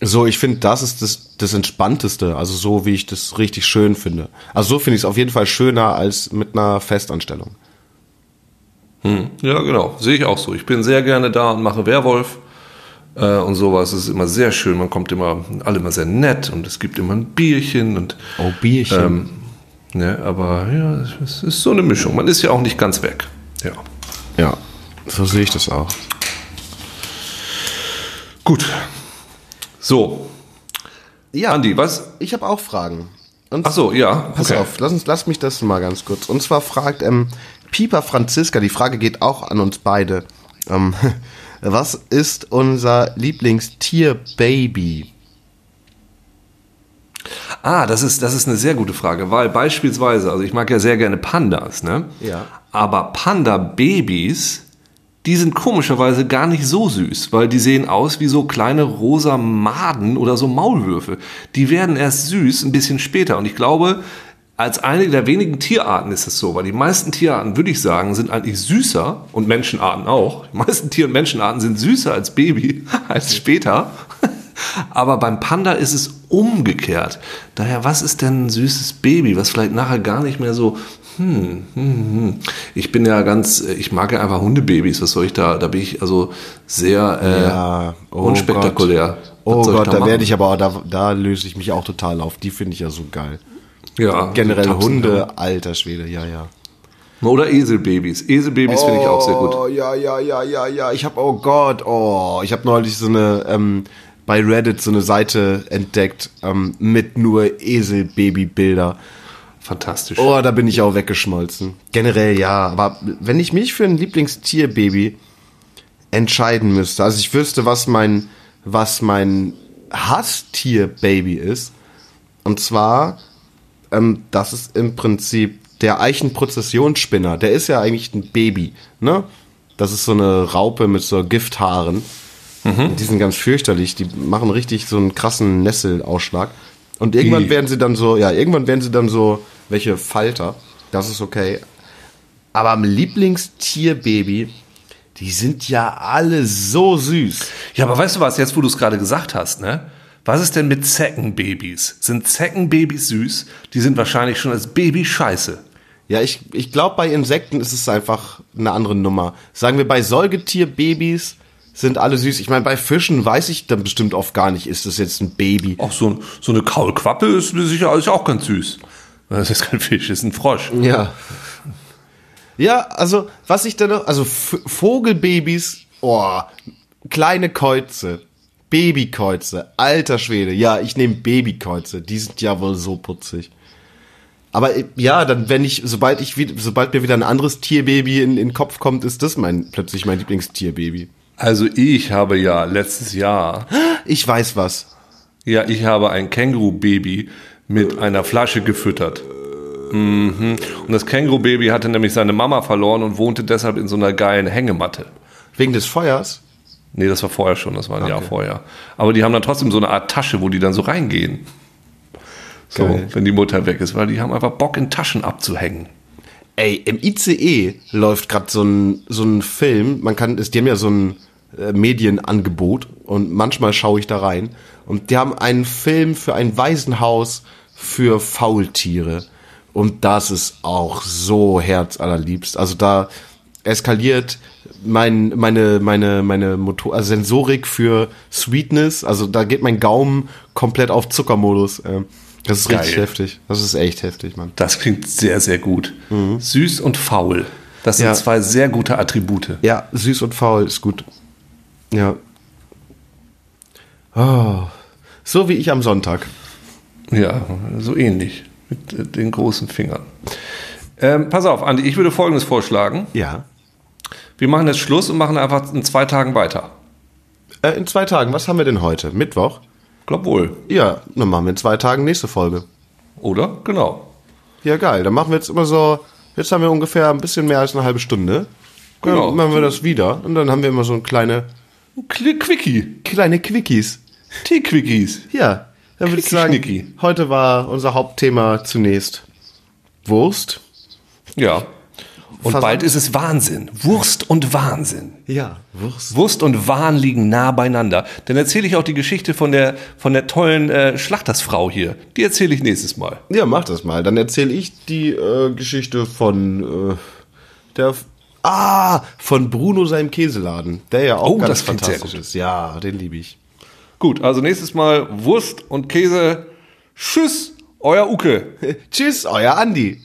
Speaker 2: So, ich finde, das ist das, das Entspannteste, also so, wie ich das richtig schön finde. Also so finde ich es auf jeden Fall schöner als mit einer Festanstellung.
Speaker 1: Ja, genau. Sehe ich auch so. Ich bin sehr gerne da und mache Werwolf äh, und sowas. Es ist immer sehr schön. Man kommt immer, alle immer sehr nett und es gibt immer ein Bierchen und
Speaker 2: Oh, Bierchen.
Speaker 1: ähm, ne, aber ja, es ist so eine Mischung. Man ist ja auch nicht ganz weg. Ja.
Speaker 2: Ja, so sehe ich das auch.
Speaker 1: Gut. So,
Speaker 2: Ja,
Speaker 1: Andi, was?
Speaker 2: ich habe auch Fragen. Und
Speaker 1: Ach so, ja.
Speaker 2: Pass
Speaker 1: okay.
Speaker 2: auf, lass, uns, lass mich das mal ganz kurz. Und zwar fragt ähm, Pieper Franziska, die Frage geht auch an uns beide. Ähm, <laughs> was ist unser Lieblingstier-Baby?
Speaker 1: Ah, das ist, das ist eine sehr gute Frage, weil beispielsweise, also ich mag ja sehr gerne Pandas, ne?
Speaker 2: Ja.
Speaker 1: Aber Panda-Babys, die sind komischerweise gar nicht so süß, weil die sehen aus wie so kleine rosa Maden oder so Maulwürfe. Die werden erst süß ein bisschen später. Und ich glaube, als eine der wenigen Tierarten ist es so, weil die meisten Tierarten, würde ich sagen, sind eigentlich süßer und Menschenarten auch. Die meisten Tier- und Menschenarten sind süßer als Baby, <laughs> als später. <laughs> Aber beim Panda ist es umgekehrt. Daher, was ist denn ein süßes Baby, was vielleicht nachher gar nicht mehr so Ich bin ja ganz, ich mag ja einfach Hundebabys. Was soll ich da? Da bin ich also sehr äh,
Speaker 2: Ja, oh
Speaker 1: unspektakulär.
Speaker 2: Oh
Speaker 1: Was soll
Speaker 2: Gott, da,
Speaker 1: machen?
Speaker 2: werde ich aber, da, da löse ich mich auch total auf. Die finde ich ja so geil.
Speaker 1: Ja,
Speaker 2: Generell
Speaker 1: die Tapsen,
Speaker 2: Hunde, alter Schwede, ja, ja.
Speaker 1: ja. Oder Eselbabys. Eselbabys finde ich auch sehr gut.
Speaker 2: Oh, ja, ja, ja, ja, ja. Ich habe, oh Gott, oh, ich habe neulich so eine, ähm, bei Reddit so eine Seite entdeckt ähm, mit nur Esel-Baby-Bilder.
Speaker 1: Fantastisch.
Speaker 2: Oh, da bin ich auch weggeschmolzen. Generell ja, aber wenn ich mich für ein Lieblingstierbaby entscheiden müsste, also ich wüsste, was mein, was mein Hasstierbaby ist, und zwar, ähm, das ist im Prinzip der Eichenprozessionsspinner. Der ist ja eigentlich ein Baby, ne? Das ist so eine Raupe mit so Gifthaaren. Die sind ganz fürchterlich. Die machen richtig so einen krassen Nesselausschlag. Und irgendwann
Speaker 1: Ih.
Speaker 2: werden sie dann so, ja, irgendwann werden sie dann so welche Falter. Das ist okay. Aber am Lieblingstierbaby, die sind ja alle so süß.
Speaker 1: Ja, aber weißt du was, jetzt wo du es gerade gesagt hast, ne? Was ist denn mit Zeckenbabys? Sind Zeckenbabys süß? Die sind wahrscheinlich schon als Baby scheiße.
Speaker 2: Ja, ich, ich glaube, bei Insekten ist es einfach eine andere Nummer. Sagen wir, bei Säugetierbabys sind alle süß. Ich meine, bei Fischen weiß ich dann bestimmt oft gar nicht, ist das jetzt ein Baby.
Speaker 1: Auch so, so eine Kaulquappe ist sicher ist auch ganz süß. Das ist kein Fisch, das ist ein Frosch.
Speaker 2: Ja. Ja, also, was ich da noch, also Vogelbabys, oh, kleine Käuze, Babykäuze, alter Schwede, ja, ich nehme Babykäuze, die sind ja wohl so putzig. Aber äh, ja, dann, wenn ich, sobald ich, sobald mir wieder ein anderes Tierbaby in, in den Kopf kommt, ist das mein, plötzlich mein Lieblingstierbaby.
Speaker 1: Also ich habe ja letztes Jahr,
Speaker 2: Ich weiß was.
Speaker 1: ja, ich habe ein Känguru-Baby mit einer Flasche gefüttert. Mhm. Und das Känguru-Baby hatte nämlich seine Mama verloren und wohnte deshalb in so einer geilen Hängematte.
Speaker 2: Wegen des Feuers?
Speaker 1: Nee, das war vorher schon, das war ein Jahr vorher. Aber die haben dann trotzdem so eine Art Tasche, wo die dann so reingehen. So,
Speaker 2: Geil.
Speaker 1: wenn die Mutter weg ist, weil die haben einfach Bock in Taschen abzuhängen.
Speaker 2: Ey, im ICE läuft gerade so ein, so ein Film. Man kann, die haben ja so ein äh, Medienangebot und manchmal schaue ich da rein. Und die haben einen Film für ein Waisenhaus für Faultiere. Und das ist auch so herzallerliebst. Also da eskaliert mein, meine, meine, meine Motor, also Sensorik für Sweetness. Also da geht mein Gaumen komplett auf Zuckermodus. Ähm, Das ist richtig
Speaker 1: Geil.
Speaker 2: heftig. Das ist echt heftig, Mann.
Speaker 1: Das klingt sehr, sehr gut. Süß und faul. Das sind
Speaker 2: Ja.
Speaker 1: zwei sehr gute Attribute.
Speaker 2: Ja, süß und faul ist gut. Ja. Oh. So wie ich am Sonntag.
Speaker 1: Ja, so ähnlich. Mit äh, den großen Fingern. Ähm, pass auf, Andi, ich würde Folgendes vorschlagen.
Speaker 2: Ja.
Speaker 1: Wir machen jetzt Schluss und machen einfach in zwei Tagen weiter.
Speaker 2: Äh, in zwei Tagen, was haben wir denn heute? Mittwoch?
Speaker 1: Glaub wohl.
Speaker 2: Ja, dann machen wir in zwei Tagen nächste Folge.
Speaker 1: Oder? Genau.
Speaker 2: Ja, geil. Dann machen wir jetzt immer so, jetzt haben wir ungefähr ein bisschen mehr als eine halbe Stunde.
Speaker 1: Genau.
Speaker 2: Dann machen wir das wieder und dann haben wir immer so ein kleine,
Speaker 1: Kli- Quickie.
Speaker 2: kleine Quickies.
Speaker 1: Tee-Quickies.
Speaker 2: Ja, dann würde ich sagen, heute war unser Hauptthema zunächst Wurst.
Speaker 1: Ja. Und
Speaker 2: Versand-
Speaker 1: bald ist es Wahnsinn. Wurst und Wahnsinn.
Speaker 2: Ja, Wurst.
Speaker 1: Wurst und Wahn liegen nah beieinander. Dann erzähle ich auch die Geschichte von der, von der tollen äh, Schlachtersfrau hier. Die erzähle ich nächstes Mal.
Speaker 2: Ja, mach das mal. Dann erzähle ich die äh, Geschichte von äh, der Ah, von Bruno seinem Käseladen, der ja auch
Speaker 1: Oh,
Speaker 2: ganz fantastisch ist. Ja, den liebe ich.
Speaker 1: Gut, also nächstes Mal Wurst und Käse. Tschüss, euer Uke. <laughs>
Speaker 2: Tschüss, euer Andi.